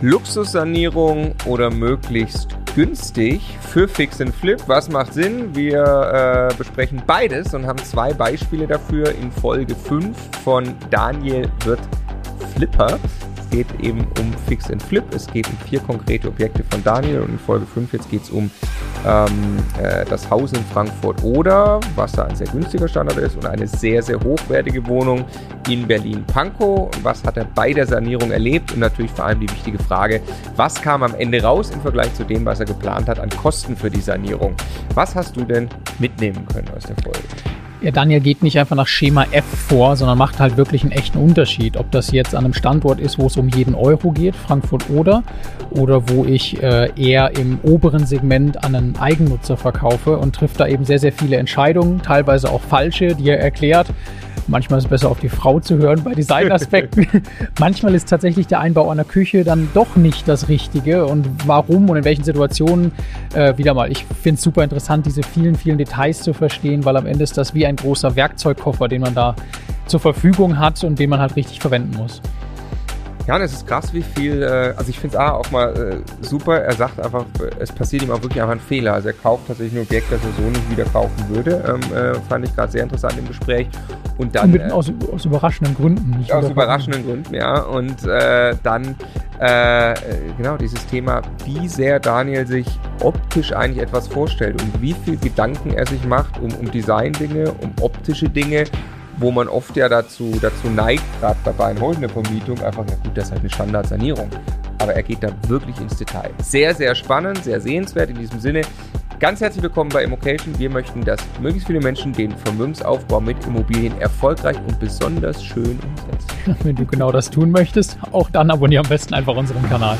Luxussanierung oder möglichst günstig für Fix and Flip? Was macht Sinn? Wir äh, besprechen beides und haben zwei Beispiele dafür in Folge 5 von Daniel wird Flipper geht eben um Fix and Flip. Es geht um vier konkrete Objekte von Daniel und in Folge 5 jetzt geht es um ähm, äh, das Haus in Frankfurt oder, was da ein sehr günstiger Standard ist und eine sehr, sehr hochwertige Wohnung in Berlin-Pankow. Was hat er bei der Sanierung erlebt und natürlich vor allem die wichtige Frage, was kam am Ende raus im Vergleich zu dem, was er geplant hat an Kosten für die Sanierung? Was hast du denn mitnehmen können aus der Folge? Ja, Daniel geht nicht einfach nach Schema F vor, sondern macht halt wirklich einen echten Unterschied. Ob das jetzt an einem Standort ist, wo es um jeden Euro geht, Frankfurt oder, oder wo ich äh, eher im oberen Segment an einen Eigennutzer verkaufe und trifft da eben sehr, sehr viele Entscheidungen, teilweise auch falsche, die er erklärt. Manchmal ist es besser, auf die Frau zu hören bei Designaspekten. Manchmal ist tatsächlich der Einbau einer Küche dann doch nicht das Richtige. Und warum und in welchen Situationen, äh, wieder mal, ich finde es super interessant, diese vielen, vielen Details zu verstehen, weil am Ende ist das wie ein großer Werkzeugkoffer, den man da zur Verfügung hat und den man halt richtig verwenden muss. Ja, und es ist krass, wie viel, äh, also ich finde es auch mal äh, super, er sagt einfach, es passiert ihm auch wirklich einfach ein Fehler. Also er kauft tatsächlich ein Objekt, das er so nicht wieder kaufen würde. Ähm, äh, fand ich gerade sehr interessant im Gespräch. Und dann. Und mit, aus, aus, überraschenden Gründen. Nicht aus überraschenden Gründen, ja. Und äh, dann, äh, genau, dieses Thema, wie sehr Daniel sich optisch eigentlich etwas vorstellt und wie viel Gedanken er sich macht um, um Design-Dinge, um optische Dinge wo man oft ja dazu, dazu neigt, gerade bei beeinholender Vermietung, einfach, ja gut, das ist halt eine Standardsanierung. Aber er geht da wirklich ins Detail. Sehr, sehr spannend, sehr sehenswert in diesem Sinne. Ganz herzlich willkommen bei Immocation. Wir möchten, dass möglichst viele Menschen den Vermögensaufbau mit Immobilien erfolgreich und besonders schön umsetzen. Wenn du genau das tun möchtest, auch dann abonniere am besten einfach unseren Kanal.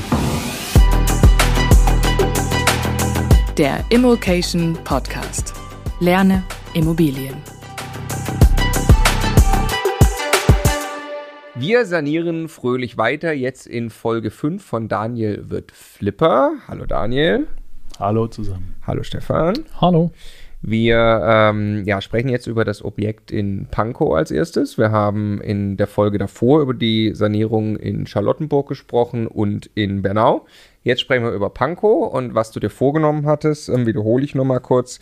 Der Immocation Podcast. Lerne Immobilien. Wir sanieren fröhlich weiter, jetzt in Folge 5 von Daniel wird Flipper. Hallo Daniel. Hallo zusammen. Hallo Stefan. Hallo. Wir ähm, ja, sprechen jetzt über das Objekt in Pankow als erstes. Wir haben in der Folge davor über die Sanierung in Charlottenburg gesprochen und in Bernau. Jetzt sprechen wir über Pankow und was du dir vorgenommen hattest, ähm, wiederhole ich nochmal kurz.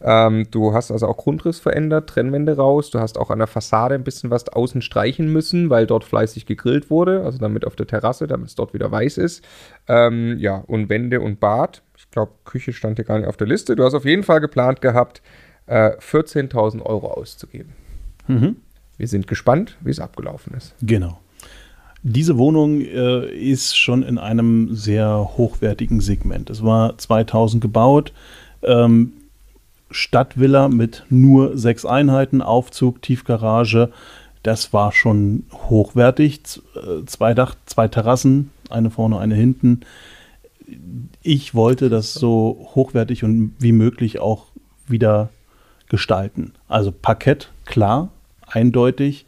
Ähm, du hast also auch Grundriss verändert, Trennwände raus. Du hast auch an der Fassade ein bisschen was außen streichen müssen, weil dort fleißig gegrillt wurde. Also damit auf der Terrasse, damit es dort wieder weiß ist. Ähm, ja, und Wände und Bad. Ich glaube, Küche stand hier gar nicht auf der Liste. Du hast auf jeden Fall geplant gehabt, äh, 14.000 Euro auszugeben. Mhm. Wir sind gespannt, wie es abgelaufen ist. Genau. Diese Wohnung äh, ist schon in einem sehr hochwertigen Segment. Es war 2000 gebaut. Ähm, Stadtvilla mit nur sechs Einheiten, Aufzug, Tiefgarage. Das war schon hochwertig. Äh, zwei Dach, zwei Terrassen, eine vorne, eine hinten. Ich wollte das so hochwertig und wie möglich auch wieder gestalten. Also Parkett, klar, eindeutig.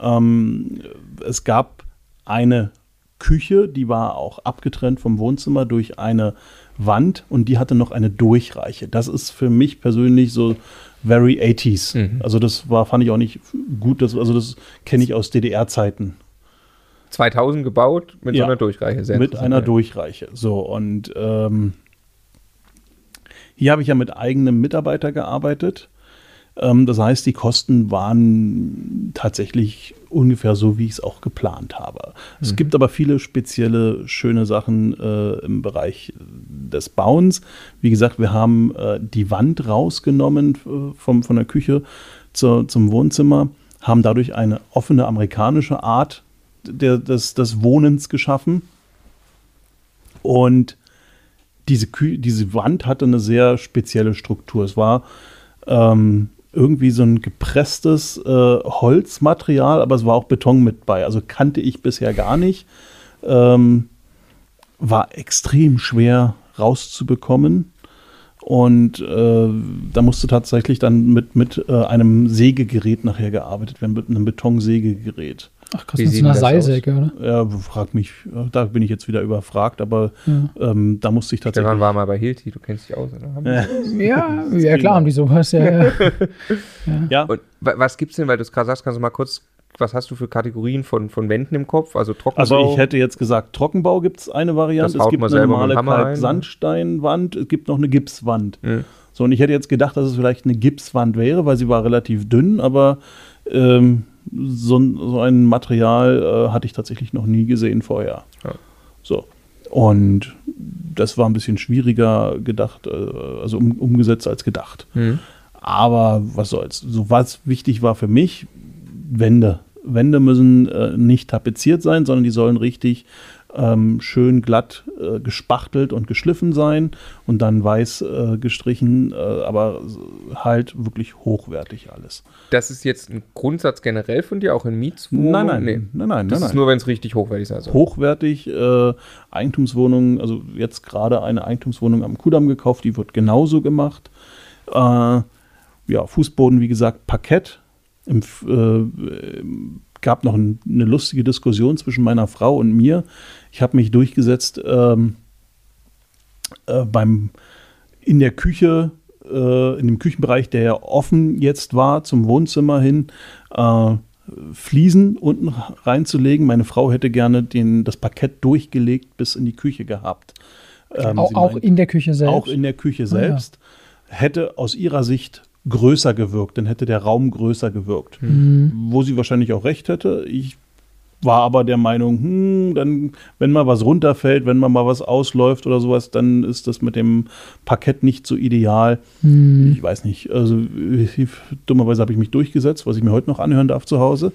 Ähm, es gab eine Küche, die war auch abgetrennt vom Wohnzimmer durch eine Wand und die hatte noch eine Durchreiche. Das ist für mich persönlich so very 80s. Mhm. Also das war, fand ich auch nicht gut. Das, also das kenne ich aus DDR-Zeiten. 2000 gebaut mit ja, so einer Durchreiche. Sehr mit einer Durchreiche. So und ähm, hier habe ich ja mit eigenem Mitarbeiter gearbeitet. Ähm, das heißt, die Kosten waren tatsächlich ungefähr so, wie ich es auch geplant habe. Es mhm. gibt aber viele spezielle, schöne Sachen äh, im Bereich des Bauens. Wie gesagt, wir haben äh, die Wand rausgenommen äh, vom, von der Küche zur, zum Wohnzimmer, haben dadurch eine offene amerikanische Art der, des, des Wohnens geschaffen. Und diese, Kü diese Wand hatte eine sehr spezielle Struktur. Es war ähm, irgendwie so ein gepresstes äh, Holzmaterial, aber es war auch Beton mit bei. Also kannte ich bisher gar nicht. Ähm, war extrem schwer rauszubekommen. Und äh, da musste tatsächlich dann mit, mit äh, einem Sägegerät nachher gearbeitet werden, mit einem Betonsägegerät. Ach krass, mit so einer Seilsäge, oder? Ja, frag mich, da bin ich jetzt wieder überfragt, aber ja. ähm, da musste ich tatsächlich. Stefan war mal bei Hilti, du kennst dich aus, oder? ja, ja, klar, haben die sowas, ja. ja. ja. Und was gibt's denn, weil du es gerade sagst, kannst du mal kurz was hast du für Kategorien von, von Wänden im Kopf? Also Trockenbau? Also ich hätte jetzt gesagt, Trockenbau gibt es eine Variante. Das haut es gibt eine normale? Kalk-Sandsteinwand, es gibt noch eine Gipswand. Mhm. So, und ich hätte jetzt gedacht, dass es vielleicht eine Gipswand wäre, weil sie war relativ dünn, aber ähm, so, ein- so ein Material äh, hatte ich tatsächlich noch nie gesehen vorher. Ja. So. Und das war ein bisschen schwieriger gedacht, äh, also um, umgesetzt als gedacht. Mhm. Aber was soll's. So was wichtig war für mich, Wände. Wände müssen äh, nicht tapeziert sein, sondern die sollen richtig ähm, schön glatt äh, gespachtelt und geschliffen sein und dann weiß äh, gestrichen, äh, aber halt wirklich hochwertig alles. Das ist jetzt ein Grundsatz generell von dir, auch in Mietswohnungen? Nein, nein, Nee. nein, nein, Das nein, ist nein. nur, wenn es richtig hochwertig ist. Also. Hochwertig äh, Eigentumswohnungen, also jetzt gerade eine Eigentumswohnung am Kudamm gekauft, die wird genauso gemacht. Äh, ja, Fußboden, wie gesagt, Parkett. Im, äh, gab noch ein, eine lustige Diskussion zwischen meiner Frau und mir. Ich habe mich durchgesetzt ähm, äh, beim in der Küche, äh, in dem Küchenbereich, der ja offen jetzt war zum Wohnzimmer hin, äh, Fliesen unten reinzulegen. Meine Frau hätte gerne den, das Parkett durchgelegt bis in die Küche gehabt. Ähm, auch, auch meint- in der Küche selbst. auch in der Küche ja. selbst. Hätte aus ihrer Sicht größer gewirkt, dann hätte der Raum größer gewirkt. Mhm. Wo sie wahrscheinlich auch recht hätte. Ich war aber der Meinung, hm, dann, wenn mal was runterfällt, wenn mal mal was ausläuft oder sowas, dann ist das mit dem Parkett nicht so ideal. Mhm. Ich weiß nicht. Also dummerweise habe ich mich durchgesetzt, was ich mir heute noch anhören darf zu Hause.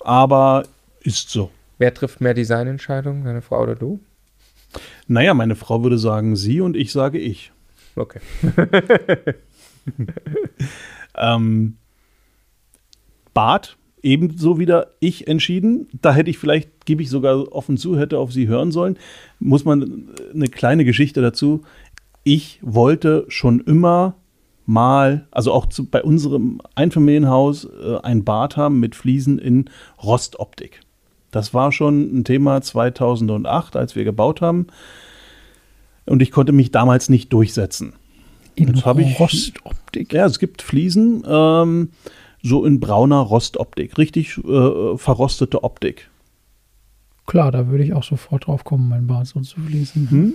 Aber ist so. Wer trifft mehr Designentscheidungen, deine Frau oder du? Naja, meine Frau würde sagen sie und ich sage ich. Okay. Ähm, Bad, ebenso wieder ich entschieden. Da hätte ich vielleicht, gebe ich sogar offen zu, hätte auf sie hören sollen. Muss man äh, eine kleine Geschichte dazu. Ich wollte schon immer mal, also auch zu, bei unserem Einfamilienhaus, äh, ein Bad haben mit Fliesen in Rostoptik. Das war schon ein Thema 2008, als wir gebaut haben. Und ich konnte mich damals nicht durchsetzen. In Rostoptik. Ja, es gibt Fliesen, ähm, so in brauner Rostoptik, richtig äh, verrostete Optik. Klar, da würde ich auch sofort drauf kommen, mein Bad so zu fließen. Hm?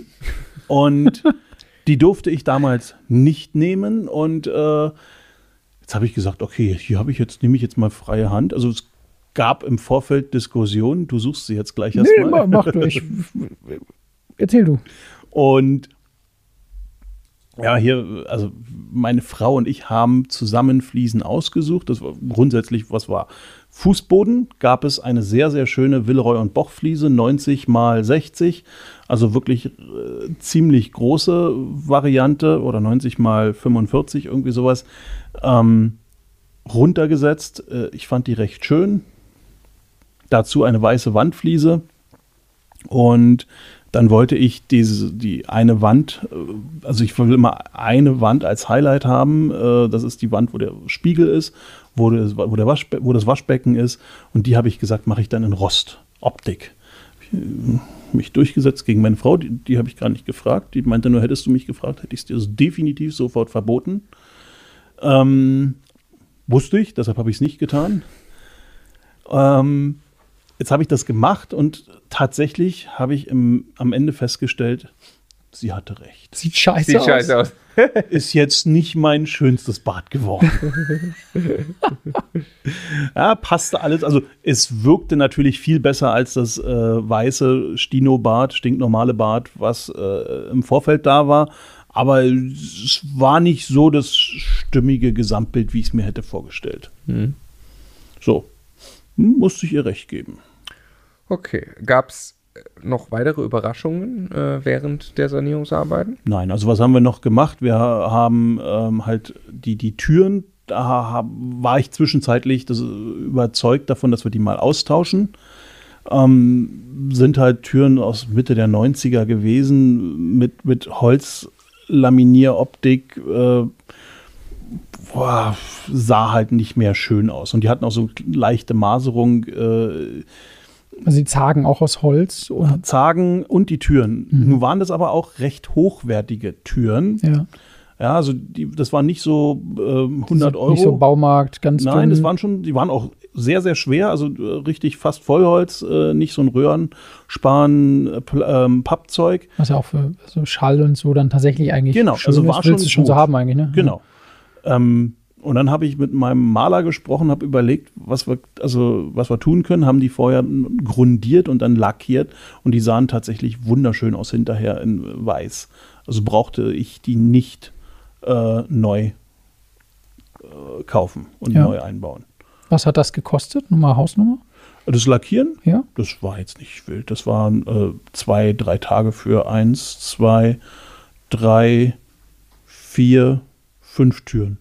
Und die durfte ich damals nicht nehmen. Und äh, jetzt habe ich gesagt, okay, hier habe ich jetzt, nehme ich jetzt mal freie Hand. Also es gab im Vorfeld Diskussionen, du suchst sie jetzt gleich Nee, erstmal. mach, mach du. Ich, erzähl du. Und ja, hier, also meine Frau und ich haben zusammen Fliesen ausgesucht. Das war grundsätzlich, was war? Fußboden gab es eine sehr, sehr schöne Villeroy und Boch Fliese, 90 mal 60. Also wirklich äh, ziemlich große Variante oder 90 mal 45, irgendwie sowas. Ähm, runtergesetzt. Äh, ich fand die recht schön. Dazu eine weiße Wandfliese. Und dann wollte ich diese, die eine Wand, äh, also ich will immer eine Wand als Highlight haben. äh, Das ist die Wand, wo der Spiegel ist, wo das, wo der Waschbe wo das Waschbecken ist. Und die habe ich gesagt, mache ich dann in Rostoptik. Äh, Mich durchgesetzt gegen meine Frau, die, die habe ich gar nicht gefragt. Die meinte nur, hättest du mich gefragt, hätte ich es dir definitiv sofort verboten. Ähm, wusste ich, deshalb habe ich es nicht getan. Ähm, jetzt habe ich das gemacht und tatsächlich habe ich im, am Ende festgestellt, sie hatte recht. Sieht scheiße Sieht aus. scheiße aus. Ist jetzt nicht mein schönstes Bad geworden. ja, passte alles. Also es wirkte natürlich viel besser als das äh, weiße Stino-Bad, stinknormale Bad, was äh, im Vorfeld da war. Aber es war nicht so das stimmige Gesamtbild, wie ich es mir hätte vorgestellt. Mhm. So, musste ich ihr recht geben. Okay. Gab es noch weitere Überraschungen äh, während der Sanierungsarbeiten? Nein, also was haben wir noch gemacht? Wir haben ähm, halt die, die Türen, da war ich zwischenzeitlich das, überzeugt davon, dass wir die mal austauschen. Ähm, sind halt Türen aus Mitte der 90er gewesen mit, mit Holzlaminieroptik. Äh, boah, sah halt nicht mehr schön aus. Und die hatten auch so leichte Maserung. Äh, Also die Zagen auch aus Holz. Und, Zagen und die Türen. Nun waren das aber auch recht hochwertige Türen. ja. Ja, also die, das waren nicht so ähm, 100 Euro. Nicht so Baumarkt, ganz Nein, dünn. das waren schon, die waren auch sehr, sehr schwer, also äh, richtig fast Vollholz, äh, nicht so ein Röhrenspan, äh, ähm, Pappzeug. Was ja auch für so Schall und so dann tatsächlich eigentlich Genau, schön also ist, war willst du schon schon so haben eigentlich, ne? Genau. Ähm, und dann habe ich mit meinem Maler gesprochen, habe überlegt, was wir, also, was wir tun können, haben die vorher grundiert und dann lackiert und die sahen tatsächlich wunderschön aus hinterher in weiß. Also brauchte ich die nicht äh, neu äh, kaufen und Ja. neu einbauen. Was hat das gekostet? Nummer, Hausnummer? Das Lackieren, Ja. das war jetzt nicht wild. Das waren äh, zwei, drei Tage für eins, zwei, drei, vier, fünf Türen.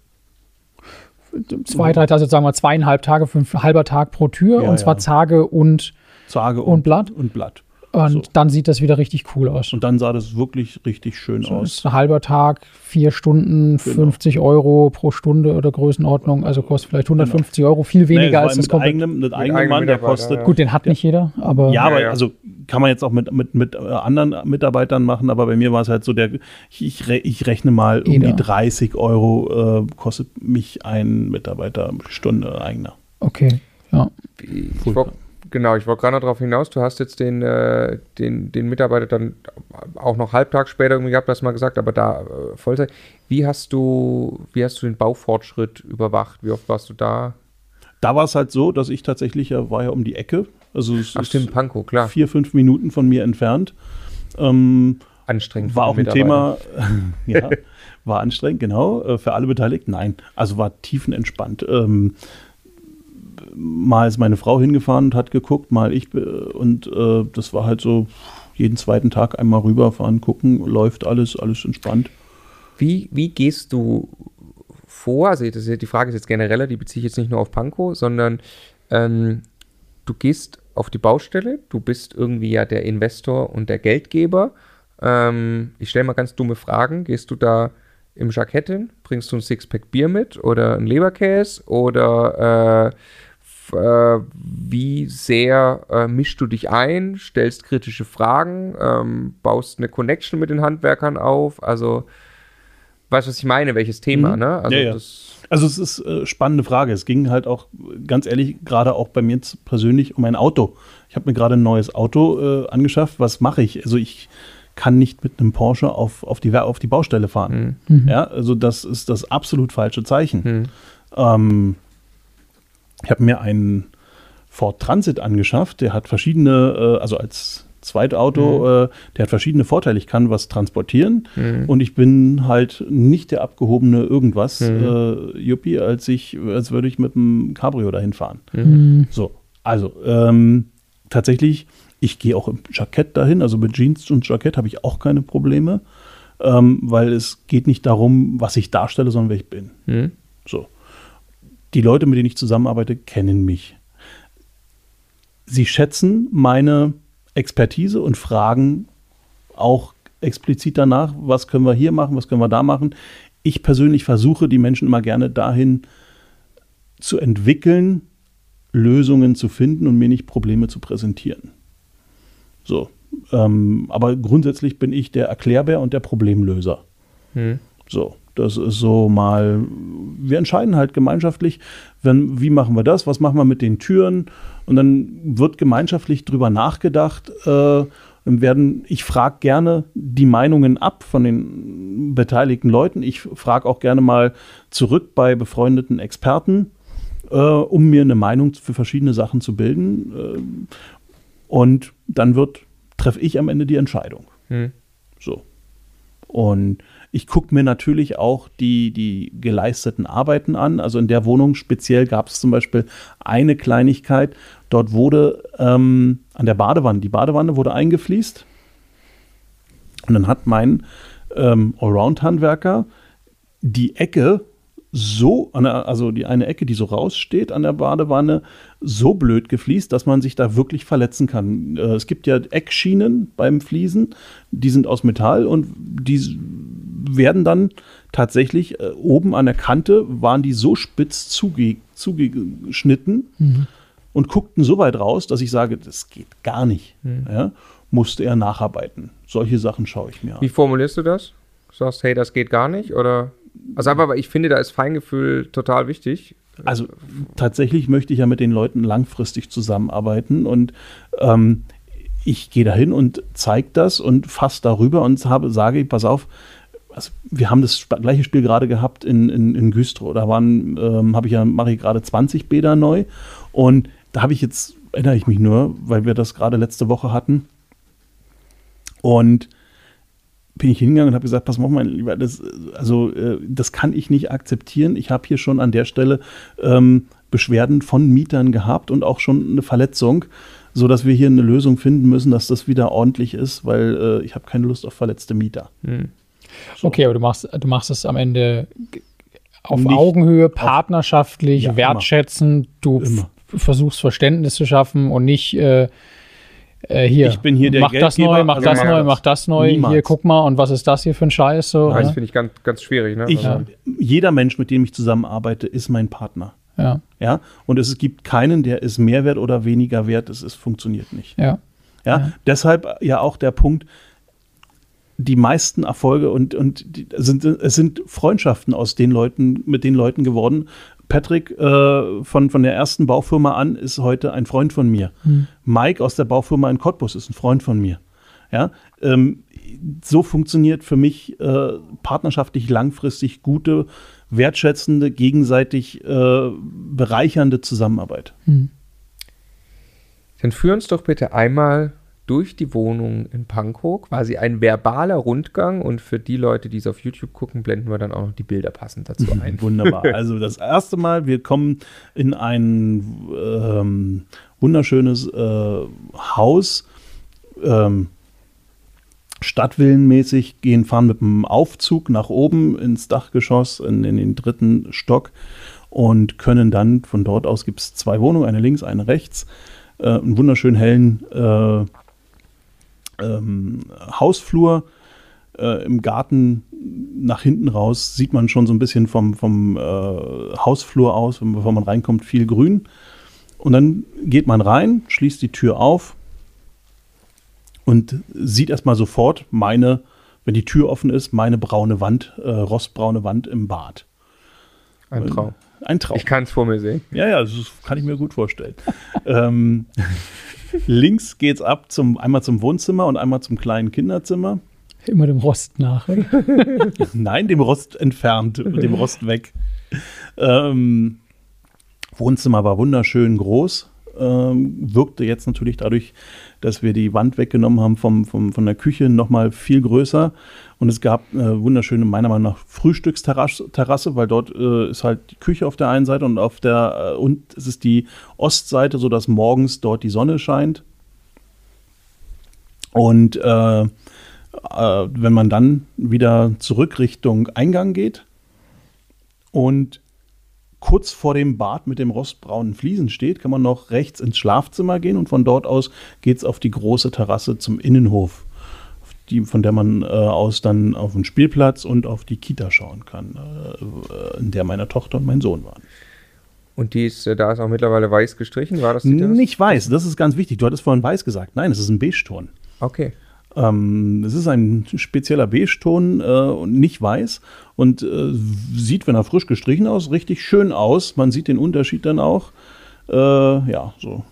Zwei, drei, also sagen wir zweieinhalb Tage, fünf halber Tag pro Tür Ja, und zwar ja. Zage und, Zage Und Blatt? Und Blatt. Und So. dann sieht das wieder richtig cool aus. Und dann sah das wirklich richtig schön So aus. ist ein halber Tag, vier Stunden, Genau. 50 Euro pro Stunde oder Größenordnung. Also kostet vielleicht 150 Euro, viel Nee, weniger war als das mit komplett. eigenem, mit eigenem eigenem Mann, der kostet. ja. Gut, den hat nicht jeder, aber Ja, aber ja. also kann man jetzt auch mit, mit, mit äh, anderen Mitarbeitern machen, aber bei mir war es halt so, der, ich, ich, re- ich rechne mal um die 30 Euro äh, kostet mich ein Mitarbeiter Stunde eigener. okay. Ja. Ich wollt, genau, ich wollte gerade noch darauf hinaus, du hast jetzt den, äh, den, den Mitarbeiter dann auch noch halbtags später irgendwie gehabt, hast du mal gesagt, aber da äh, Vollzeit. Wie hast du, wie hast du den Baufortschritt überwacht? Wie oft warst du da? Da war es halt so, dass ich tatsächlich ja war ja um die Ecke. Also es Ach ist stimmt, Pankow, klar. vier, fünf Minuten von mir entfernt. Ähm, Anstrengend. war auch ein. Thema, ja, war anstrengend, genau, äh, für alle beteiligt. Nein, also war tiefenentspannt. Ähm, mal ist meine Frau hingefahren und hat geguckt, mal ich äh, und äh, das war halt so jeden zweiten Tag einmal rüberfahren, gucken, läuft alles, alles entspannt. Wie, wie gehst du vor? Also das ist, die Frage ist jetzt genereller, die beziehe ich jetzt nicht nur auf Pankow, sondern ähm, du gehst auf die Baustelle, du bist irgendwie ja der Investor und der Geldgeber. Ähm, ich stelle mal ganz dumme Fragen. Gehst du da im Jackett hin? Bringst du ein Sixpack Bier mit oder ein Leberkäse? Oder äh, äh, wie sehr äh, mischst du dich ein, stellst kritische Fragen, ähm, baust eine Connection mit den Handwerkern auf? Also weißt du, was ich meine? Welches Thema, Mhm. ne? Also Ja, ja. das Also es ist äh, spannende Frage. Es ging halt auch, ganz ehrlich, gerade auch bei mir persönlich um ein Auto. Ich habe mir gerade ein neues Auto äh, angeschafft. Was mache ich? Also ich kann nicht mit einem Porsche auf, auf, die, auf die Baustelle fahren. Mhm. Ja, also das ist das absolut falsche Zeichen. Hm. Ähm, ich habe mir einen Ford Transit angeschafft. Der hat verschiedene, äh, also als Zweitauto, äh, der hat verschiedene Vorteile. Ich kann was transportieren und ich bin halt nicht der abgehobene irgendwas äh, Juppie, als ich, als würde ich mit einem Cabrio dahin fahren. Mhm. So, also ähm, tatsächlich, ich gehe auch im Jackett dahin, also mit Jeans und Jackett habe ich auch keine Probleme, ähm, weil es geht nicht darum, was ich darstelle, sondern wer ich bin. Hm. So. Die Leute, mit denen ich zusammenarbeite, kennen mich. Sie schätzen meine Expertise und fragen auch explizit danach, was können wir hier machen, was können wir da machen. Ich persönlich versuche, die Menschen immer gerne dahin zu entwickeln, Lösungen zu finden und mir nicht Probleme zu präsentieren. So. Ähm, aber grundsätzlich bin ich der Erklärbär und der Problemlöser. Hm. So, das ist so mal, wir entscheiden halt gemeinschaftlich, wenn, wie machen wir das, was machen wir mit den Türen und dann wird gemeinschaftlich drüber nachgedacht. Äh, werden, ich frage gerne die Meinungen ab von den beteiligten Leuten. Ich frage auch gerne mal zurück bei befreundeten Experten, äh, um mir eine Meinung für verschiedene Sachen zu bilden. Äh, und dann wird, treffe ich am Ende die Entscheidung. Hm. So. Und ich gucke mir natürlich auch die, die geleisteten Arbeiten an. Also in der Wohnung speziell gab es zum Beispiel eine Kleinigkeit. Dort wurde ähm, an der Badewanne, die Badewanne wurde eingefliest. Und dann hat mein ähm, Allround-Handwerker die Ecke so, also die eine Ecke, die so raussteht an der Badewanne, so blöd gefliest, dass man sich da wirklich verletzen kann. Äh, es gibt ja Eckschienen beim Fließen, die sind aus Metall und die werden dann tatsächlich äh, oben an der Kante, waren die so spitz zuge zugeschnitten und guckten so weit raus, dass ich sage, das geht gar nicht. Ja, musste er nacharbeiten. Solche Sachen schaue ich mir an. Wie formulierst du das? Du sagst, hey, das geht gar nicht? Oder? Also einfach, weil ich finde, da ist Feingefühl total wichtig. Also tatsächlich möchte ich ja mit den Leuten langfristig zusammenarbeiten und ähm, ich gehe dahin und zeige das und fasse darüber und habe, sage, pass auf, also wir haben das gleiche Spiel gerade gehabt in, in, in Güstrow. Da waren, ähm, habe ich ja, mache ich gerade 20 Bäder neu und da habe ich jetzt, erinnere ich mich nur, weil wir das gerade letzte Woche hatten. Und bin ich hingegangen und habe gesagt, pass mal, mein Lieber, das, also äh, das kann ich nicht akzeptieren. Ich habe hier schon an der Stelle ähm, Beschwerden von Mietern gehabt und auch schon eine Verletzung, so dass wir hier eine Lösung finden müssen, dass das wieder ordentlich ist, weil äh, ich habe keine Lust auf verletzte Mieter. Hm. So. Okay, aber du machst, du machst es am Ende auf nicht Augenhöhe, partnerschaftlich, ja, wertschätzend. Du versuchst Verständnis zu schaffen und nicht äh, äh, hier, ich bin hier der mach das neu, mach also das neu, mach das neu, niemals. hier guck mal und was ist das hier für ein Scheiß? So, ja, das finde ich ganz, ganz schwierig. Ne? Ich, ja. Jeder Mensch, mit dem ich zusammenarbeite, ist mein Partner. Ja. ja. Und es gibt keinen, der ist mehr wert oder weniger wert. Es, es funktioniert nicht. Ja. ja. Ja. Deshalb ja auch der Punkt, die meisten Erfolge und, und die, sind, es sind Freundschaften aus den Leuten, mit den Leuten geworden, Patrick äh, von, von der ersten Baufirma an ist heute ein Freund von mir. Hm. Mike aus der Baufirma in Cottbus ist ein Freund von mir. Ja, ähm, so funktioniert für mich äh, partnerschaftlich langfristig gute, wertschätzende, gegenseitig äh, bereichernde Zusammenarbeit. Hm. Dann führ uns doch bitte einmal durch die Wohnung in Pankow, quasi ein verbaler Rundgang und für die Leute, die es auf YouTube gucken, blenden wir dann auch noch die Bilder passend dazu ein. Wunderbar. Also das erste Mal, wir kommen in ein ähm, wunderschönes äh, Haus, ähm, Stadtvillenmäßig, gehen, fahren mit dem Aufzug nach oben ins Dachgeschoss, in, in den dritten Stock und können dann von dort aus gibt es zwei Wohnungen, eine links, eine rechts, äh, einen wunderschönen hellen äh, ähm, Hausflur. Äh, Im Garten nach hinten raus sieht man schon so ein bisschen vom, vom äh, Hausflur aus, bevor man reinkommt, viel Grün. Und dann geht man rein, schließt die Tür auf und sieht erstmal sofort meine, wenn die Tür offen ist, meine braune Wand, äh, rostbraune Wand im Bad. Ein Traum. Ein Traum. Ich kann es vor mir sehen. Ja, ja, das kann ich mir gut vorstellen. ähm, links geht's ab zum einmal zum Wohnzimmer und einmal zum kleinen Kinderzimmer. Immer dem Rost nach. Nein, dem Rost entfernt und dem Rost weg. Ähm, Wohnzimmer war wunderschön groß. Ähm, wirkte jetzt natürlich dadurch, dass wir die Wand weggenommen haben vom, vom, von der Küche, nochmal viel größer. Und es gab eine wunderschöne, meiner Meinung nach, Frühstücksterrasse, weil dort äh, ist halt die Küche auf der einen Seite und auf der äh, und es ist die Ostseite, sodass morgens dort die Sonne scheint. Und äh, äh, wenn man dann wieder zurück Richtung Eingang geht und kurz vor dem Bad mit dem rostbraunen Fliesen steht, kann man noch rechts ins Schlafzimmer gehen und von dort aus geht es auf die große Terrasse zum Innenhof die, von der man äh, aus dann auf den Spielplatz und auf die Kita schauen kann, äh, in der meine Tochter und mein Sohn waren. Und die ist, äh, da ist auch mittlerweile weiß gestrichen, war das die Nicht weiß, das ist ganz wichtig. Du hattest vorhin weiß gesagt. Nein, es ist ein Beige-Ton. Okay. Ähm, es ist ein spezieller Beige-Ton äh, und nicht weiß und äh, sieht, wenn er frisch gestrichen aus, richtig schön aus. Man sieht den Unterschied dann auch. Äh, ja, so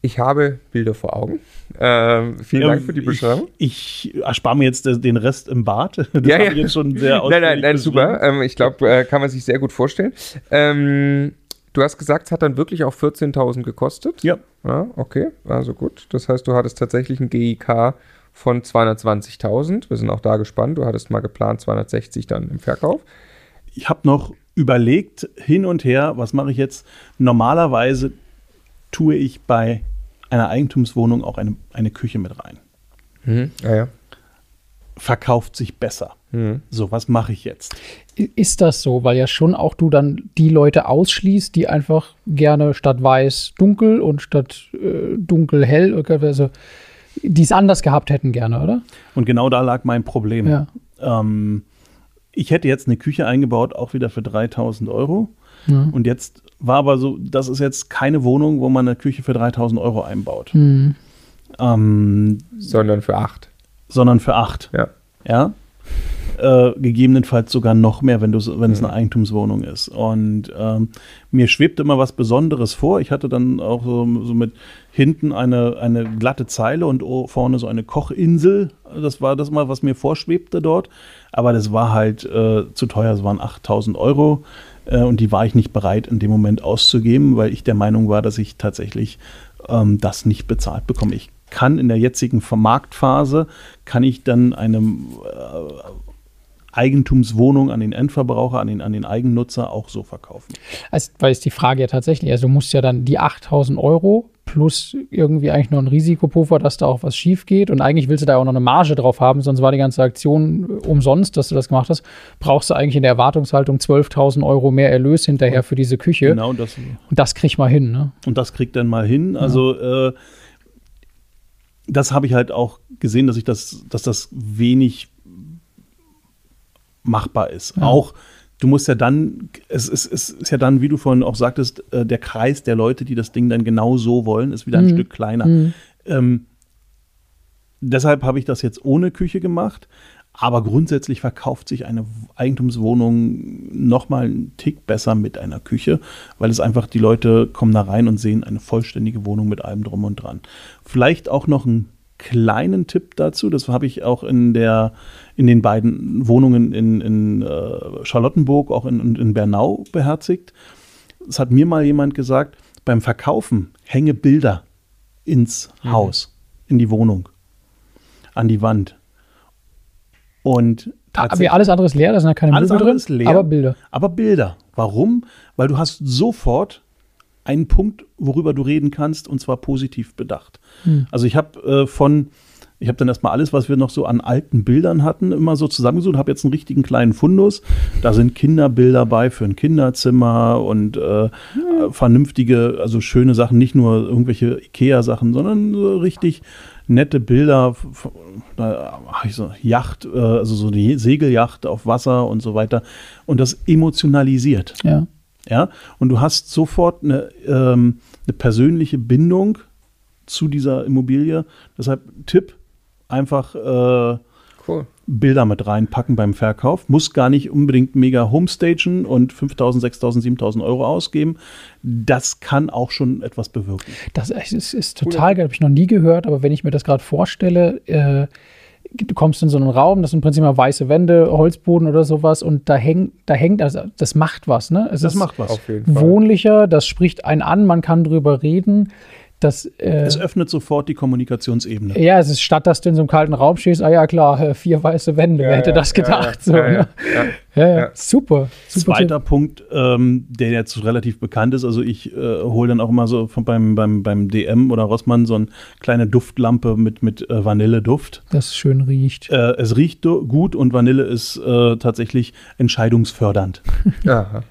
ich habe Bilder vor Augen. Ähm, vielen ja, Dank für die Beschreibung. Ich, ich erspare mir jetzt den Rest im Bad. Das ja, ja. jetzt schon sehr Nein, nein, nein, super. Ähm, ich glaube, äh, kann man sich sehr gut vorstellen. Ähm, du hast gesagt, es hat dann wirklich auch 14.000 gekostet. Ja. ja. Okay, also gut. Das heißt, du hattest tatsächlich ein GIK von 220.000. Wir sind auch da gespannt. Du hattest mal geplant 260 dann im Verkauf. Ich habe noch überlegt, hin und her, was mache ich jetzt? Normalerweise tue ich bei einer Eigentumswohnung auch eine, eine Küche mit rein. Mhm. Ja, ja. Verkauft sich besser. Mhm. So, was mache ich jetzt? Ist das so? Weil ja schon auch du dann die Leute ausschließt, die einfach gerne statt weiß dunkel und statt äh, dunkel hell, also die es anders gehabt hätten gerne, oder? Und genau da lag mein Problem. Ja. Ähm, ich hätte jetzt eine Küche eingebaut, auch wieder für 3000 Euro. Ja. Und jetzt war aber so, das ist jetzt keine Wohnung, wo man eine Küche für 3000 Euro einbaut. Mhm. Ähm, sondern für acht. Sondern für acht. Ja. Ja. Äh, gegebenenfalls sogar noch mehr, wenn, wenn es Mhm. eine Eigentumswohnung ist. Und ähm, mir schwebt immer was Besonderes vor. Ich hatte dann auch so, so mit hinten eine, eine glatte Zeile und vorne so eine Kochinsel. Das war das mal, was mir vorschwebte dort. Aber das war halt äh, zu teuer. Es waren 8000 Euro. Äh, und die war ich nicht bereit, in dem Moment auszugeben, weil ich der Meinung war, dass ich tatsächlich ähm, das nicht bezahlt bekomme. Ich kann in der jetzigen Vermarktphase, kann ich dann eine äh, Eigentumswohnung an den Endverbraucher, an den, an den Eigennutzer auch so verkaufen. Also, weil ist die Frage ja tatsächlich, also du musst ja dann die 8000 Euro plus irgendwie eigentlich noch ein Risikopuffer, dass da auch was schief geht und eigentlich willst du da auch noch eine Marge drauf haben, sonst war die ganze Aktion umsonst, dass du das gemacht hast. Brauchst du eigentlich in der Erwartungshaltung 12.000 Euro mehr Erlös hinterher für diese Küche Genau das. und das krieg mal hin, ne? Und das kriegt dann mal hin. Also äh, das habe ich halt auch gesehen, dass ich das, dass das wenig machbar ist. Ja. Auch du musst ja dann, es ist, es ist ja dann, wie du vorhin auch sagtest, äh, der Kreis der Leute, die das Ding dann genau so wollen, ist wieder ein Mhm. Stück kleiner. Mhm. Ähm, deshalb habe ich das jetzt ohne Küche gemacht. Aber grundsätzlich verkauft sich eine Eigentumswohnung noch mal einen Tick besser mit einer Küche, weil es einfach die Leute kommen da rein und sehen eine vollständige Wohnung mit allem drum und dran. Vielleicht auch noch einen kleinen Tipp dazu, das habe ich auch in der in den beiden Wohnungen in, in äh, Charlottenburg, auch in, in Bernau beherzigt. Es hat mir mal jemand gesagt, beim Verkaufen hänge Bilder ins Mhm. Haus, in die Wohnung, an die Wand. Und Aber alles andere ist leer, da sind ja keine Alles Möbel andere drin, ist leer. aber Bilder. aber Bilder. Warum? Weil du hast sofort einen Punkt, worüber du reden kannst, und zwar positiv bedacht. Hm. Also ich habe äh, von, ich habe dann erstmal alles, was wir noch so an alten Bildern hatten, immer so zusammengesucht, habe jetzt einen richtigen kleinen Fundus. Da sind Kinderbilder bei für ein Kinderzimmer und äh, äh, vernünftige, also schöne Sachen, nicht nur irgendwelche Ikea-Sachen, sondern so richtig nette Bilder. Da hab ich so Yacht, äh, also so die Segelyacht auf Wasser und so weiter. Und das emotionalisiert. Ja. Ja, und du hast sofort eine, ähm, eine persönliche Bindung zu dieser Immobilie. Deshalb Tipp, einfach äh, Cool. Bilder mit reinpacken beim Verkauf. Muss gar nicht unbedingt mega homestagen und 5.000, 6.000, 7.000 Euro ausgeben. Das kann auch schon etwas bewirken. Das ist, ist total geil, habe ich noch nie gehört, aber wenn ich mir das gerade vorstelle, äh, du kommst in so einen Raum, das sind im Prinzip mal weiße Wände, Holzboden oder sowas und da hängt, da hängt, also das macht was, ne? Es Das ist macht was. Auf jeden Fall. wohnlicher, das spricht einen an, man kann drüber reden. Das, äh, Es öffnet sofort die Kommunikationsebene. ja, es ist statt, dass du in so einem kalten Raum stehst, ah ja klar, äh, vier weiße Wände, wer hätte das gedacht? so, Ja, ja, ne? ja. ja, ja. Ja. Super, super. Zweiter Punkt, ähm, der jetzt relativ bekannt ist, also ich äh, hole dann auch immer so von, beim, beim, beim DM oder Rossmann so eine kleine Duftlampe mit, mit äh, Vanilleduft. Tipp, das schön riecht. Äh, es riecht gut und Vanille ist äh, tatsächlich entscheidungsfördernd. Aha.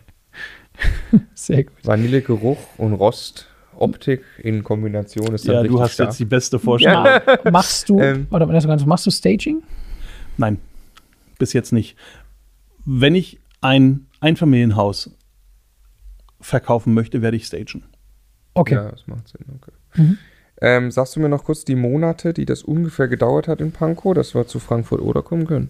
Sehr gut. Vanillegeruch und Rost, Optik in Kombination ist dann Ja, du hast stark. jetzt die beste Vorstellung. Ma- machst du, Ähm. oder das Ganze, machst du Staging? Nein, bis jetzt nicht. Wenn ich ein Einfamilienhaus verkaufen möchte, werde ich stagen. Okay. Ja, das macht Sinn. Okay. Mhm. Ähm, sagst du mir noch kurz die Monate, die das ungefähr gedauert hat in Pankow, dass wir zu Frankfurt oder kommen können?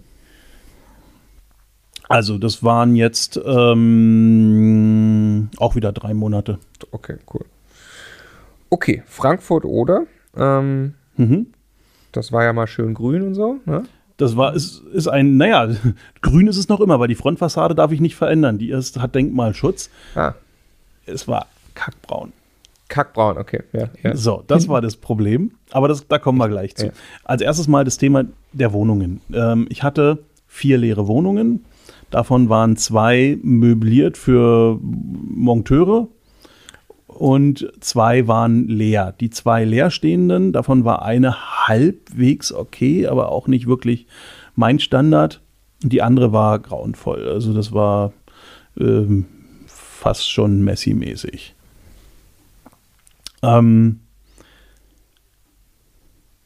Also das waren jetzt ähm, auch wieder drei Monate. Okay, cool. Okay, Frankfurt oder? Ähm, Mhm. das war ja mal schön grün und so. Ne? Das war, ist, ist ein, naja, grün ist es noch immer, weil die Frontfassade darf ich nicht verändern. Die ist, hat Denkmalschutz. Ah, Es war kackbraun. kackbraun, okay. Ja, ja. So, das war das Problem. Aber das, da kommen wir gleich zu. Ja. Als erstes mal das Thema der Wohnungen. Ähm, ich hatte vier leere Wohnungen. Davon waren zwei möbliert für Monteure und zwei waren leer. Die zwei leerstehenden, davon war eine halbwegs okay, aber auch nicht wirklich mein Standard. Die andere war grauenvoll. Also das war ähm, fast schon Messi-mäßig. Ähm,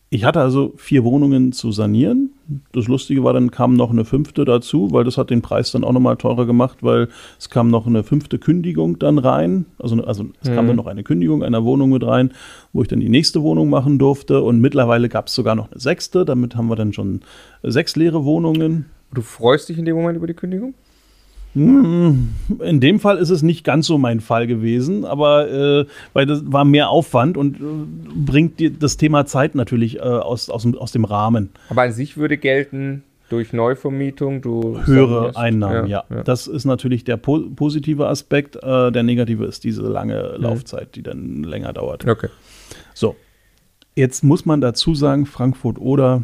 ich hatte also vier Wohnungen zu sanieren. Das Lustige war, dann kam noch eine fünfte dazu, weil das hat den Preis dann auch nochmal teurer gemacht, weil es kam noch eine fünfte Kündigung dann rein. Also, also es kam Mhm. dann noch eine Kündigung einer Wohnung mit rein, wo ich dann die nächste Wohnung machen durfte. Und mittlerweile gab es sogar noch eine sechste. Damit haben wir dann schon sechs leere Wohnungen. Du freust dich in dem Moment über die Kündigung? Hm, in dem Fall ist es nicht ganz so mein Fall gewesen, aber äh, weil das war mehr Aufwand und äh, bringt dir das Thema Zeit natürlich äh, aus, aus, aus dem Rahmen. Aber an sich würde gelten, durch Neuvermietung, du höhere. Einnahmen, ja, ja. Das ist natürlich der po positive Aspekt. Äh, der negative ist diese lange Laufzeit, die dann länger dauert. Okay. So, jetzt muss man dazu sagen, Frankfurt oder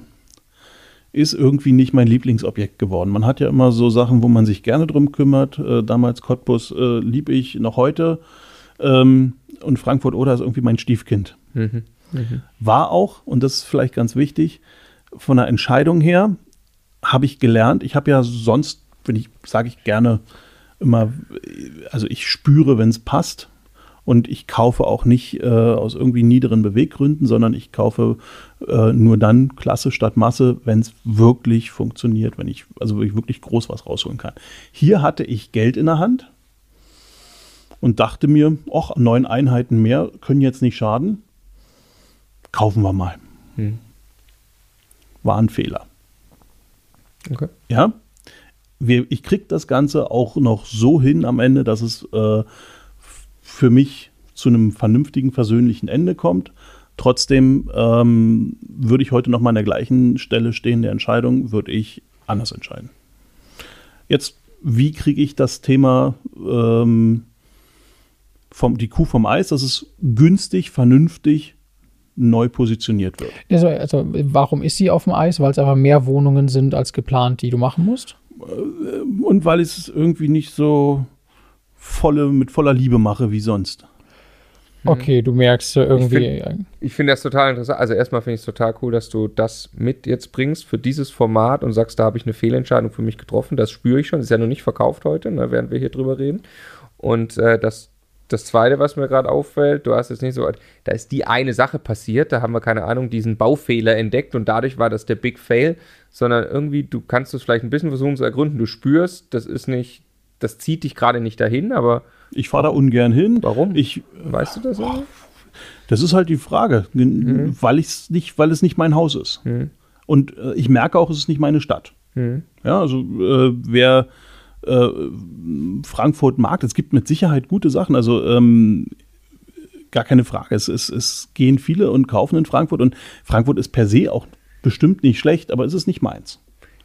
ist irgendwie nicht mein Lieblingsobjekt geworden. Man hat ja immer so Sachen, wo man sich gerne drum kümmert. Äh, damals Cottbus äh, lieb ich noch heute. Ähm, und Frankfurt oder ist irgendwie mein Stiefkind. Mhm. War auch, und das ist vielleicht ganz wichtig, von der Entscheidung her habe ich gelernt. Ich habe ja sonst, wenn ich, sage ich gerne immer, also ich spüre, wenn es passt. Und ich kaufe auch nicht äh, aus irgendwie niederen Beweggründen, sondern ich kaufe äh, nur dann Klasse statt Masse, wenn es wirklich funktioniert, wenn ich, also ich wirklich groß was rausholen kann. Hier hatte ich Geld in der Hand und dachte mir, ach, neun Einheiten mehr können jetzt nicht schaden. Kaufen wir mal. Hm. War ein Fehler. Okay. Ja, wir, ich kriege das Ganze auch noch so hin am Ende, dass es äh, für mich zu einem vernünftigen, versöhnlichen Ende kommt. Trotzdem ähm, würde ich heute noch mal an der gleichen Stelle stehen der Entscheidung, würde ich anders entscheiden. Jetzt, wie kriege ich das Thema ähm, vom, die Kuh vom Eis, dass es günstig, vernünftig neu positioniert wird? Also, also warum ist sie auf dem Eis? Weil es einfach mehr Wohnungen sind als geplant, die du machen musst? Und weil es irgendwie nicht so volle, mit voller Liebe mache wie sonst. Okay, du merkst irgendwie. Ich finde das total interessant. Also erstmal finde ich es total cool, dass du das mit jetzt bringst für dieses Format und sagst, da habe ich eine Fehlentscheidung für mich getroffen. Das spüre ich schon. Ist ja noch nicht verkauft heute, ne, während wir hier drüber reden. Und äh, das, das Zweite, was mir gerade auffällt, du hast jetzt nicht so, da ist die eine Sache passiert, da haben wir keine Ahnung, diesen Baufehler entdeckt und dadurch war das der Big Fail, sondern irgendwie, du kannst es vielleicht ein bisschen versuchen zu ergründen. Du spürst, das ist nicht, das zieht dich gerade nicht dahin, aber Ich fahre da ungern hin. Warum? Ich, weißt du das? irgendwie? das ist halt die Frage, Gen- weil ich's nicht, weil es nicht mein Haus ist. Mhm. Und äh, ich merke auch, es ist nicht meine Stadt. Mhm. Ja, also äh, wer äh, Frankfurt mag, es gibt mit Sicherheit gute Sachen. Also ähm, gar keine Frage. Es, es, es gehen viele und kaufen in Frankfurt und Frankfurt ist per se auch bestimmt nicht schlecht, aber es ist nicht meins.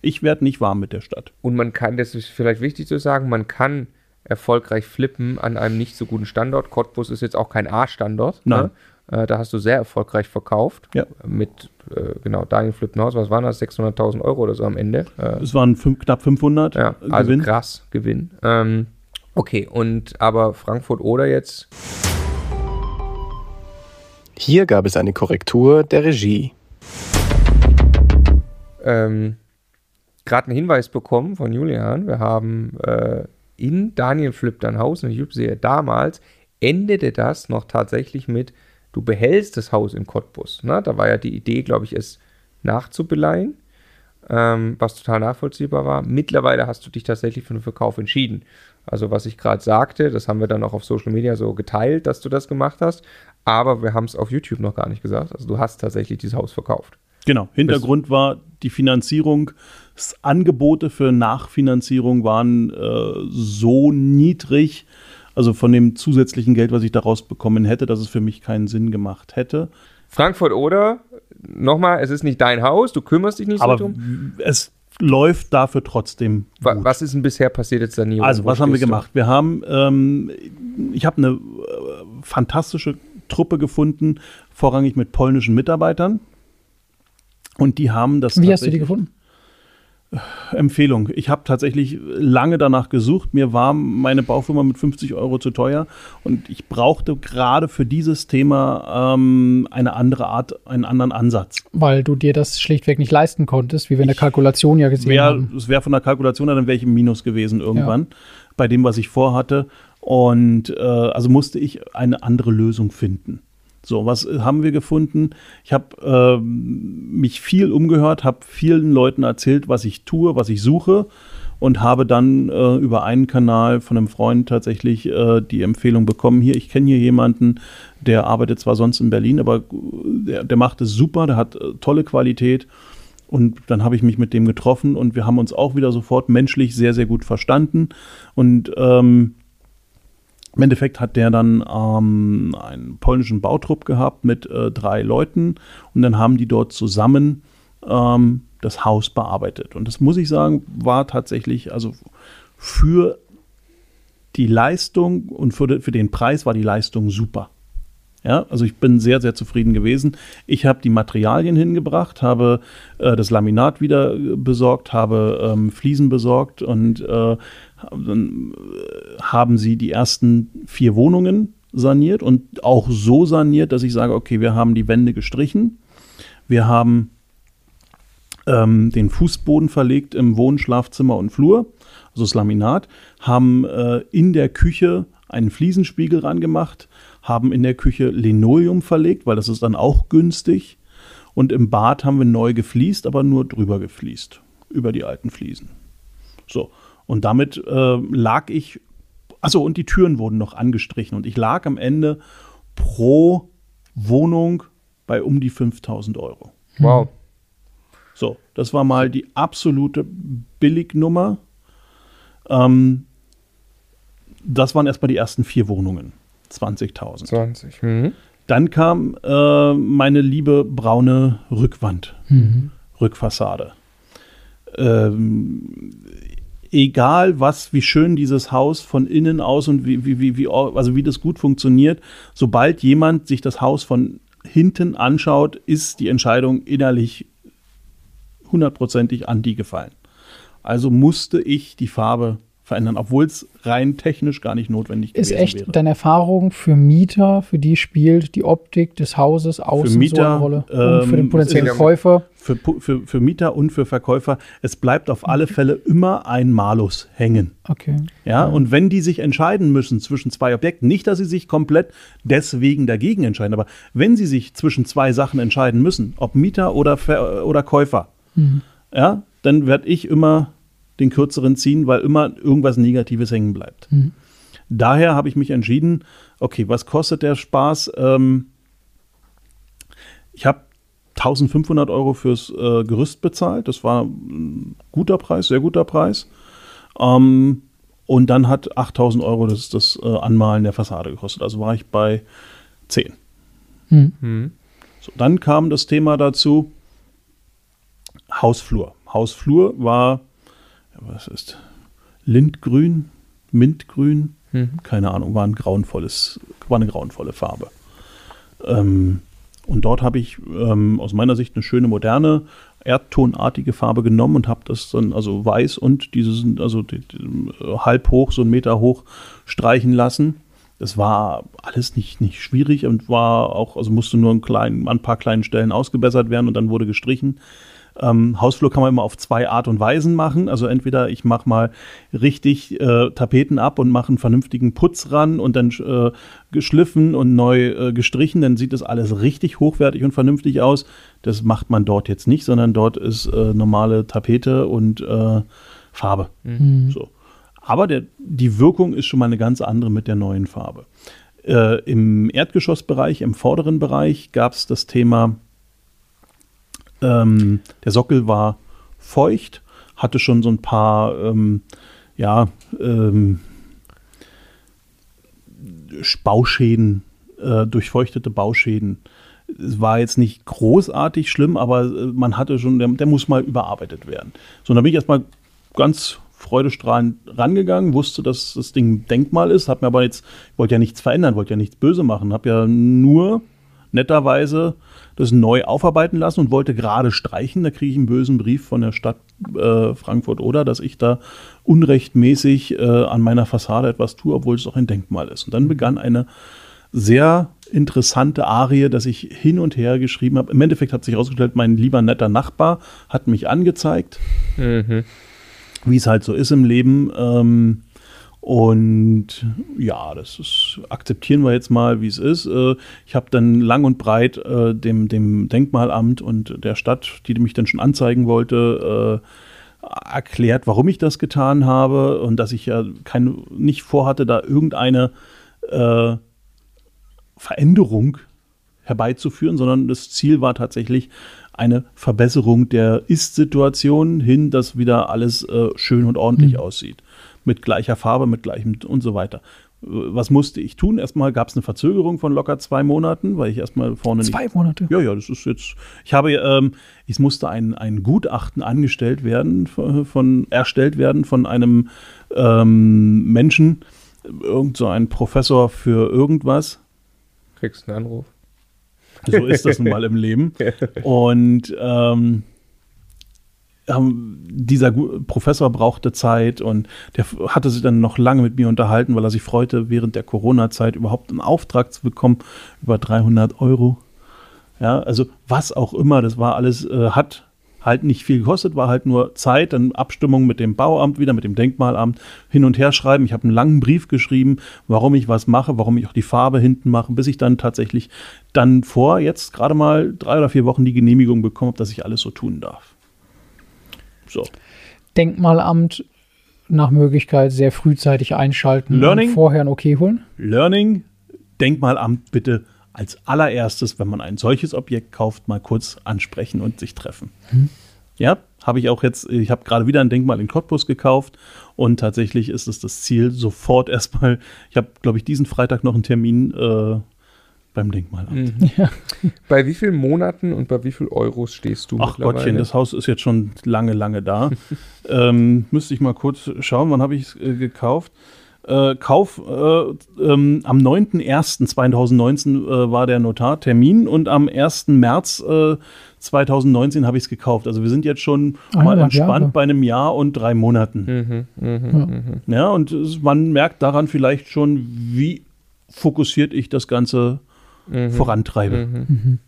Ich werde nicht warm mit der Stadt. Und man kann, das ist vielleicht wichtig zu sagen, man kann erfolgreich flippen an einem nicht so guten Standort. Cottbus ist jetzt auch kein A-Standort. Nein. Ne? Äh, da hast du sehr erfolgreich verkauft. Ja. Mit, äh, genau, Daniel Flippenhaus, was waren das? 600.000 Euro oder so am Ende. Äh, Es waren fünf, knapp 500 ja, also Gewinn. krass Gewinn. Ähm, okay, und aber Frankfurt oder jetzt? Hier gab es eine Korrektur der Regie. ähm, gerade einen Hinweis bekommen von Julian. Wir haben äh, in Daniel dein Haus, eine YouTube-Serie damals, endete das noch tatsächlich mit, du behältst das Haus in Cottbus. Ne? Da war ja die Idee, glaube ich, es nachzubeleihen, ähm, was total nachvollziehbar war. Mittlerweile hast du dich tatsächlich für den Verkauf entschieden. Also was ich gerade sagte, das haben wir dann auch auf Social Media so geteilt, dass du das gemacht hast. Aber wir haben es auf YouTube noch gar nicht gesagt. Also du hast tatsächlich dieses Haus verkauft. Genau. Hintergrund war die Finanzierung. Angebote für Nachfinanzierung waren äh, so niedrig, also von dem zusätzlichen Geld, was ich daraus bekommen hätte, dass es für mich keinen Sinn gemacht hätte. Frankfurt oder, nochmal, es ist nicht dein Haus, du kümmerst dich nicht so Aber drum. es läuft dafür trotzdem. Gut. was ist denn bisher passiert jetzt Sanierung? Also, Wo was haben wir stehst du? gemacht? Wir haben, ähm, ich habe eine äh, fantastische Truppe gefunden, vorrangig mit polnischen Mitarbeitern. Und die haben das Wie hast du die gefunden? Empfehlung. Ich habe tatsächlich lange danach gesucht. Mir war meine Baufirma mit 50 Euro zu teuer und ich brauchte gerade für dieses Thema ähm, eine andere Art, einen anderen Ansatz. Weil du dir das schlichtweg nicht leisten konntest, wie wir in der Kalkulation ja gesehen Wär, haben. es wäre von der Kalkulation her, dann wäre ich im Minus gewesen irgendwann bei dem, was ich vorhatte. Und äh, also musste ich eine andere Lösung finden. So, was äh, haben wir gefunden? Ich habe ähm, mich viel umgehört, habe vielen Leuten erzählt, was ich tue, was ich suche und habe dann äh, über einen Kanal von einem Freund tatsächlich äh, die Empfehlung bekommen, hier, ich kenne hier jemanden, der arbeitet zwar sonst in Berlin, aber äh, der, der macht es super, der hat äh, tolle Qualität Und dann habe ich mich mit dem getroffen und wir haben uns auch wieder sofort menschlich sehr, sehr gut verstanden. Und ähm, im Endeffekt hat der dann ähm, einen polnischen Bautrupp gehabt mit äh, drei Leuten und dann haben die dort zusammen ähm, das Haus bearbeitet. Und das muss ich sagen, war tatsächlich, also für die Leistung und für, de, für den Preis war die Leistung super. Ja, also ich bin sehr, sehr zufrieden gewesen. Ich habe die Materialien hingebracht, habe äh, das Laminat wieder besorgt, habe ähm, Fliesen besorgt und äh, dann äh, haben sie die ersten vier Wohnungen saniert und auch so saniert, dass ich sage, okay, wir haben die Wände gestrichen, wir haben ähm, den Fußboden verlegt im Wohn-, Schlafzimmer und Flur, also das Laminat, haben äh, in der Küche einen Fliesenspiegel rangemacht, haben in der Küche Linoleum verlegt, weil das ist dann auch günstig. Und im Bad haben wir neu gefliest, aber nur drüber gefliest, über die alten Fliesen. So, und damit äh, lag ich, also und die Türen wurden noch angestrichen und ich lag am Ende pro Wohnung bei um die 5000 Euro. Wow. So, das war mal die absolute Billignummer. Ähm, das waren erstmal die ersten vier Wohnungen. 20.000. 20. Mhm. Dann kam äh, meine liebe braune Rückwand, Mhm. Rückfassade. Ähm, egal was, wie schön dieses Haus von innen aus und wie, wie, wie, wie, also wie das gut funktioniert, sobald jemand sich das Haus von hinten anschaut, ist die Entscheidung innerlich hundertprozentig an die gefallen. Also musste ich die Farbe verändern, obwohl es rein technisch gar nicht notwendig Ist gewesen echt wäre. deine Erfahrung für Mieter, für die spielt die Optik des Hauses außen so Mieter, eine Rolle? Und für den ähm, potenziellen ist- Käufer? für, für, für Mieter und für Verkäufer, es bleibt auf alle Fälle immer ein Malus hängen. Okay. Ja, und wenn die sich entscheiden müssen zwischen zwei Objekten, nicht, dass sie sich komplett deswegen dagegen entscheiden, aber wenn sie sich zwischen zwei Sachen entscheiden müssen, ob Mieter oder, Ver oder Käufer, ja, dann werde ich immer den kürzeren ziehen, weil immer irgendwas Negatives hängen bleibt. Daher habe ich mich entschieden, okay, was kostet der Spaß? Ähm, ich habe 1500 Euro fürs äh, Gerüst bezahlt. Das war ein guter Preis, sehr guter Preis. Ähm, und dann hat 8000 Euro das, das äh, Anmalen der Fassade gekostet. Also war ich bei 10. Mhm. So, dann kam das Thema dazu, Hausflur. Hausflur war, was ist, Lindgrün, Mintgrün, Mhm. keine Ahnung, war ein grauenvolles, war eine grauenvolle Farbe. Ähm, und dort habe ich ähm, aus meiner Sicht eine schöne, moderne, erdtonartige Farbe genommen und habe das dann, also weiß und dieses, also die, die, äh, halb hoch, so einen Meter hoch streichen lassen. Das war alles nicht, nicht schwierig und war auch, also musste nur ein, klein, an ein paar kleinen Stellen ausgebessert werden und dann wurde gestrichen. Ähm, Hausflur kann man immer auf zwei Art und Weisen machen. Also entweder ich mache mal richtig äh, Tapeten ab und mache einen vernünftigen Putz ran und dann äh, geschliffen und neu äh, gestrichen, dann sieht das alles richtig hochwertig und vernünftig aus. Das macht man dort jetzt nicht, sondern dort ist äh, normale Tapete und äh, Farbe. So. Aber der, die Wirkung ist schon mal eine ganz andere mit der neuen Farbe. Äh, Im Erdgeschossbereich, im vorderen Bereich, gab es das Thema, ähm, der Sockel war feucht, hatte schon so ein paar, ähm, ja, ähm, Bauschäden, äh, durchfeuchtete Bauschäden. Es war jetzt nicht großartig schlimm, aber äh, man hatte schon, der, der muss mal überarbeitet werden. So, und da bin ich erstmal ganz freudestrahlend rangegangen, wusste, dass das Ding Denkmal ist, habe mir aber jetzt, wollte ja nichts verändern, wollte ja nichts böse machen, habe ja nur netterweise das neu aufarbeiten lassen und wollte gerade streichen. Da kriege ich einen bösen Brief von der Stadt äh, Frankfurt oder, dass ich da unrechtmäßig äh, an meiner Fassade etwas tue, obwohl es auch ein Denkmal ist. Und dann begann eine sehr interessante Arie, dass ich hin und her geschrieben habe. Im Endeffekt hat sich herausgestellt, mein lieber netter Nachbar hat mich angezeigt, Mhm. wie es halt so ist im Leben. Ähm, und ja, das ist, akzeptieren wir jetzt mal, wie es ist. Äh, ich habe dann lang und breit äh, dem, dem Denkmalamt und der Stadt, die mich dann schon anzeigen wollte, äh, erklärt, warum ich das getan habe und dass ich ja kein, nicht vorhatte, da irgendeine äh, Veränderung herbeizuführen, sondern das Ziel war tatsächlich, eine Verbesserung der Ist-Situation hin, dass wieder alles äh, schön und ordentlich mhm. aussieht. Mit gleicher Farbe, mit gleichem und so weiter. Was musste ich tun? Erstmal gab es eine Verzögerung von locker zwei Monaten, weil ich erstmal vorne zwei nicht. Monate? Ja, ja, das ist jetzt. Ich habe, ähm, ich musste ein, ein Gutachten angestellt werden, von, von erstellt werden von einem ähm, Menschen, irgend so ein Professor für irgendwas. Kriegst einen Anruf. So ist das nun mal im Leben. Und ähm, dieser Professor brauchte Zeit und der hatte sich dann noch lange mit mir unterhalten, weil er sich freute, während der Corona-Zeit überhaupt einen Auftrag zu bekommen, über 300 Euro. Ja, also was auch immer, das war alles, äh, hat halt nicht viel gekostet, war halt nur Zeit, dann Abstimmung mit dem Bauamt wieder, mit dem Denkmalamt, hin und her schreiben. Ich habe einen langen Brief geschrieben, warum ich was mache, warum ich auch die Farbe hinten mache, bis ich dann tatsächlich dann vor jetzt gerade mal drei oder vier Wochen die Genehmigung bekommen habe, dass ich alles so tun darf. So. Denkmalamt nach Möglichkeit sehr frühzeitig einschalten Learning, und vorher ein Okay holen. Learning, Denkmalamt bitte als allererstes, wenn man ein solches Objekt kauft, mal kurz ansprechen und sich treffen. Hm. Ja, habe ich auch jetzt, ich habe gerade wieder ein Denkmal in Cottbus gekauft und tatsächlich ist es das Ziel, sofort erstmal, ich habe, glaube ich, diesen Freitag noch einen Termin äh, beim Denkmalamt. Mhm. Ja. Bei wie vielen Monaten und bei wie viel Euros stehst du? Ach Gottchen, das Haus ist jetzt schon lange, lange da. ähm, müsste ich mal kurz schauen, wann habe ich es äh, gekauft? Äh, Kauf äh, ähm, am 9.01.2019 äh, war der Notartermin und am 1. März 2019 äh, habe ich es gekauft. Also wir sind jetzt schon ah, mal entspannt Jahre. bei einem Jahr und drei Monaten. Mhm, mh, ja. Mh. ja, und man merkt daran vielleicht schon, wie fokussiert ich das Ganze mhm. vorantreibe. Mhm. mhm.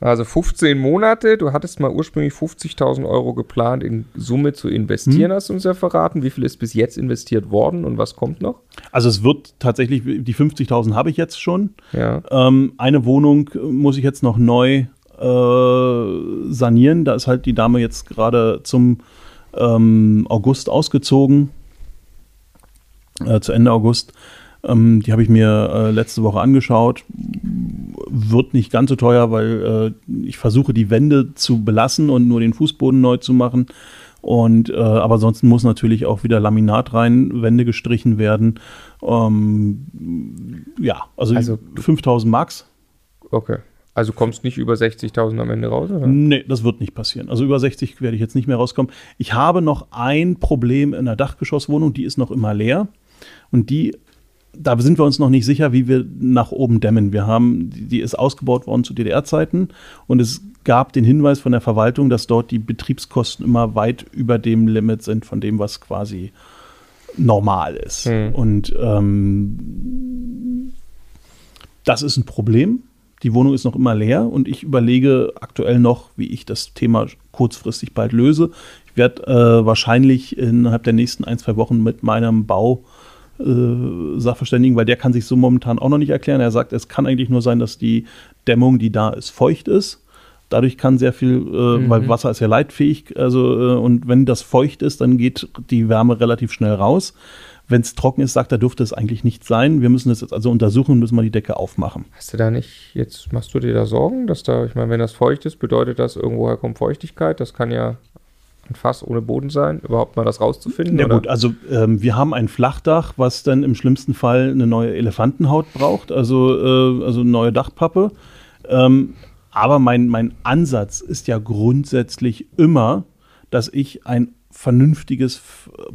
Also 15 Monate, du hattest mal ursprünglich 50.000 Euro geplant, in Summe zu investieren, hm. hast du uns ja verraten. Wie viel ist bis jetzt investiert worden und was kommt noch? Also es wird tatsächlich, die 50.000 habe ich jetzt schon. Ja. Ähm, eine Wohnung muss ich jetzt noch neu äh, sanieren. Da ist halt die Dame jetzt gerade zum ähm, August ausgezogen, äh, zu Ende August. Ähm, die habe ich mir äh, letzte Woche angeschaut. Wird nicht ganz so teuer, weil äh, ich versuche, die Wände zu belassen und nur den Fußboden neu zu machen. Und äh, aber ansonsten muss natürlich auch wieder Laminat rein, Wände gestrichen werden. Ähm, ja, also, also 5000 Max. Okay. Also kommst nicht über 60.000 am Ende raus, oder? Nee, das wird nicht passieren. Also über 60 werde ich jetzt nicht mehr rauskommen. Ich habe noch ein Problem in der Dachgeschosswohnung, die ist noch immer leer. Und die da sind wir uns noch nicht sicher, wie wir nach oben dämmen. Wir haben, die ist ausgebaut worden zu DDR-Zeiten und es gab den Hinweis von der Verwaltung, dass dort die Betriebskosten immer weit über dem Limit sind von dem, was quasi normal ist. Hm. Und ähm, das ist ein Problem. Die Wohnung ist noch immer leer und ich überlege aktuell noch, wie ich das Thema kurzfristig bald löse. Ich werde äh, wahrscheinlich innerhalb der nächsten ein, zwei Wochen mit meinem Bau Sachverständigen, weil der kann sich so momentan auch noch nicht erklären. Er sagt, es kann eigentlich nur sein, dass die Dämmung, die da ist, feucht ist. Dadurch kann sehr viel, äh, mhm. weil Wasser ist ja leitfähig, also äh, und wenn das feucht ist, dann geht die Wärme relativ schnell raus. Wenn es trocken ist, sagt er, dürfte es eigentlich nicht sein. Wir müssen das jetzt also untersuchen und müssen mal die Decke aufmachen. Hast du da nicht, jetzt machst du dir da Sorgen, dass da, ich meine, wenn das feucht ist, bedeutet das, irgendwoher kommt Feuchtigkeit. Das kann ja ein Fass ohne Boden sein, überhaupt mal das rauszufinden? Ja oder? gut, also ähm, wir haben ein Flachdach, was dann im schlimmsten Fall eine neue Elefantenhaut braucht, also, äh, also eine neue Dachpappe. Ähm, aber mein, mein Ansatz ist ja grundsätzlich immer, dass ich ein vernünftiges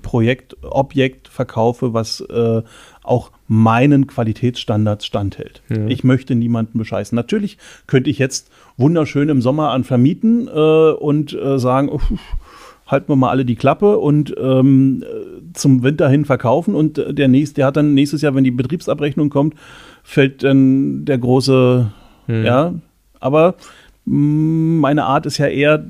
Projekt, Objekt verkaufe, was äh, auch meinen Qualitätsstandards standhält. Mhm. Ich möchte niemanden bescheißen. Natürlich könnte ich jetzt wunderschön im Sommer an vermieten äh, und äh, sagen, oh, halten wir mal alle die Klappe und ähm, zum Winter hin verkaufen. Und der nächste, der hat dann nächstes Jahr, wenn die Betriebsabrechnung kommt, fällt dann der große, hm. ja. Aber mh, mm, meine Art ist ja eher,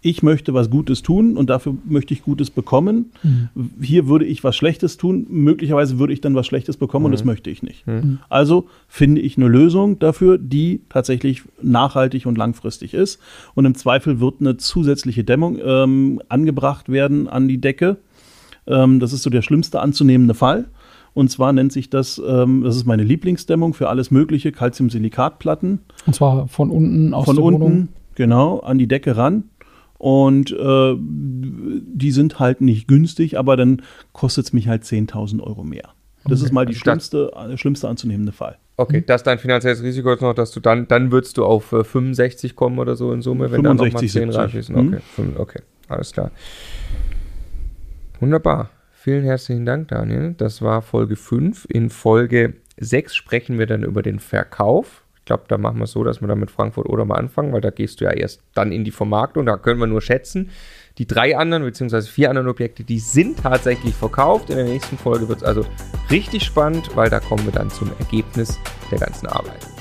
ich möchte was Gutes tun und dafür möchte ich Gutes bekommen. Mhm. Hier würde ich was Schlechtes tun, möglicherweise würde ich dann was Schlechtes bekommen mhm. und das mhm. möchte ich nicht. Mhm. Also finde ich eine Lösung dafür, die tatsächlich nachhaltig und langfristig ist. Und im Zweifel wird eine zusätzliche Dämmung ähm, angebracht werden an die Decke. Ähm, das ist so der schlimmste anzunehmende Fall. Und zwar nennt sich das, ähm, das ist meine Lieblingsdämmung für alles mögliche, Calcium-Silikatplatten. Und zwar von unten aus von der unten, Wohnung? Genau, an die Decke ran. Und äh, die sind halt nicht günstig, aber dann kostet es mich halt 10.000 Euro mehr. Das ist mal die Also das- schlimmste, äh, schlimmste anzunehmende Fall. Okay, das ist dein finanzielles Risiko jetzt noch, dass du dann, dann würdest du auf äh, 65 kommen oder so in Summe, wenn da nochmal 65, 10 rein 70. fließen. Mhm. Okay, okay, alles klar. Wunderbar. Vielen herzlichen Dank, Daniel. Das war Folge 5. In Folge 6 sprechen wir dann über den Verkauf. Ich glaube, da machen wir es so, dass wir dann mit Frankfurt oder mal anfangen, weil da gehst du ja erst dann in die Vermarktung. Da können wir nur schätzen. Die drei anderen, beziehungsweise vier anderen Objekte, die sind tatsächlich verkauft. In der nächsten Folge wird es also richtig spannend, weil da kommen wir dann zum Ergebnis der ganzen Arbeit.